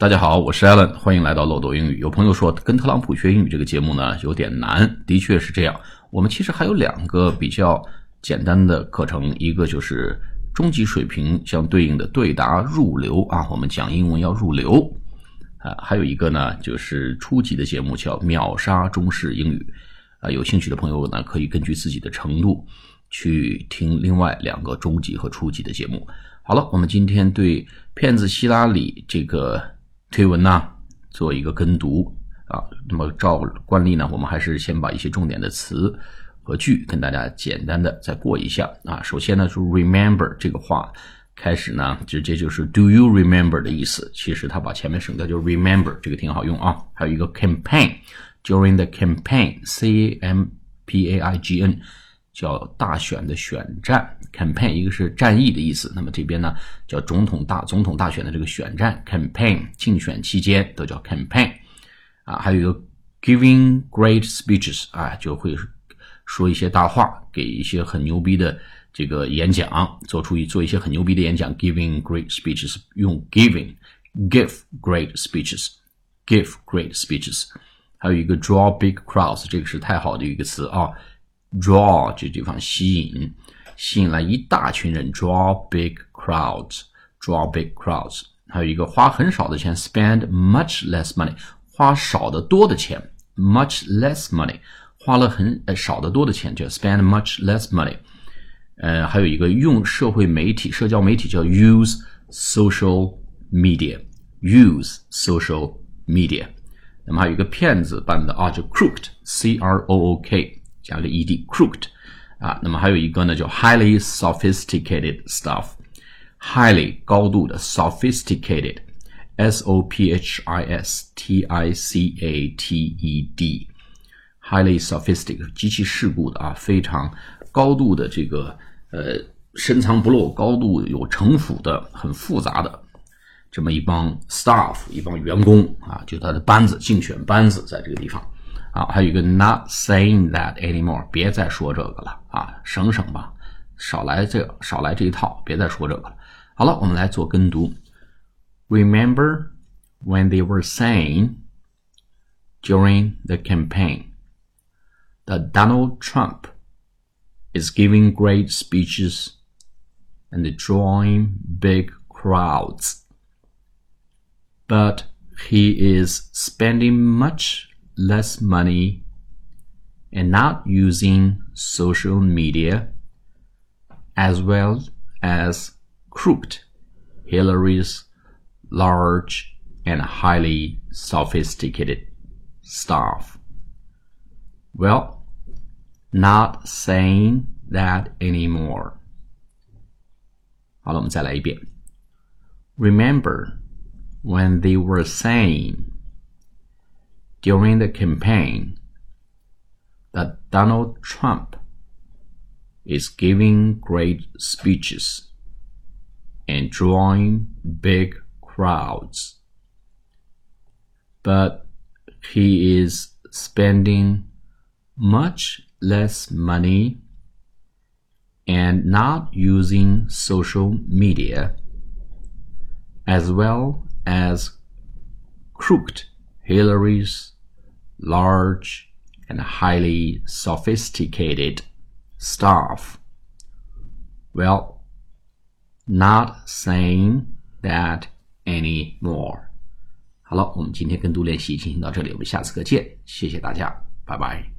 大家好，我是 Alan，欢迎来到漏斗英语。有朋友说跟特朗普学英语这个节目呢有点难，的确是这样。我们其实还有两个比较简单的课程，一个就是中级水平相对应的对答入流啊，我们讲英文要入流啊，还有一个呢就是初级的节目叫秒杀中式英语啊。有兴趣的朋友呢可以根据自己的程度去听另外两个中级和初级的节目。好了，我们今天对骗子希拉里这个。推文呢，做一个跟读啊。那么照惯例呢，我们还是先把一些重点的词和句跟大家简单的再过一下啊。首先呢，是 remember 这个话开始呢，直接就是 do you remember 的意思。其实他把前面省掉，就是 remember 这个挺好用啊。还有一个 campaign during the campaign，c a m p a i g n。叫大选的选战 campaign，一个是战役的意思。那么这边呢叫总统大总统大选的这个选战 campaign，竞选期间都叫 campaign 啊。还有一个 giving great speeches 啊，就会说一些大话，给一些很牛逼的这个演讲，做出一做一些很牛逼的演讲。giving great speeches 用 giving give great speeches give great speeches。还有一个 draw big crowds，这个是太好的一个词啊。Draw 这地方吸引，吸引来一大群人，draw big crowds，draw big crowds。还有一个花很少的钱，spend much less money，花少的多的钱，much less money，花了很呃少的多的钱，叫 spend much less money。呃，还有一个用社会媒体、社交媒体叫 use social media，use social media。那么还有一个骗子办的啊，叫 crooked，c r o o k。加个 ed，crooked 啊，那么还有一个呢，叫 highly sophisticated stuff，highly 高度的 sophisticated，s o p h i s t i c a t e d，highly sophisticated 极其世故的啊，非常高度的这个呃深藏不露、高度有城府的、很复杂的这么一帮 staff，一帮员工啊，就他的班子竞选班子在这个地方。啊，还有一个 not saying that anymore，别再说这个了啊，省省吧，少来这少来这一套，别再说这个了。好了，我们来做跟读。Remember when they were saying during the campaign that Donald Trump is giving great speeches and drawing big crowds, but he is spending much less money and not using social media as well as crooked Hillary's large and highly sophisticated staff. Well, not saying that anymore. Remember when they were saying during the campaign that Donald Trump is giving great speeches and drawing big crowds. But he is spending much less money and not using social media as well as crooked Hillary's large and highly sophisticated staff. Well, not saying that anymore. 好了，我们今天跟读练习进行到这里，我们下次课见，谢谢大家，拜拜。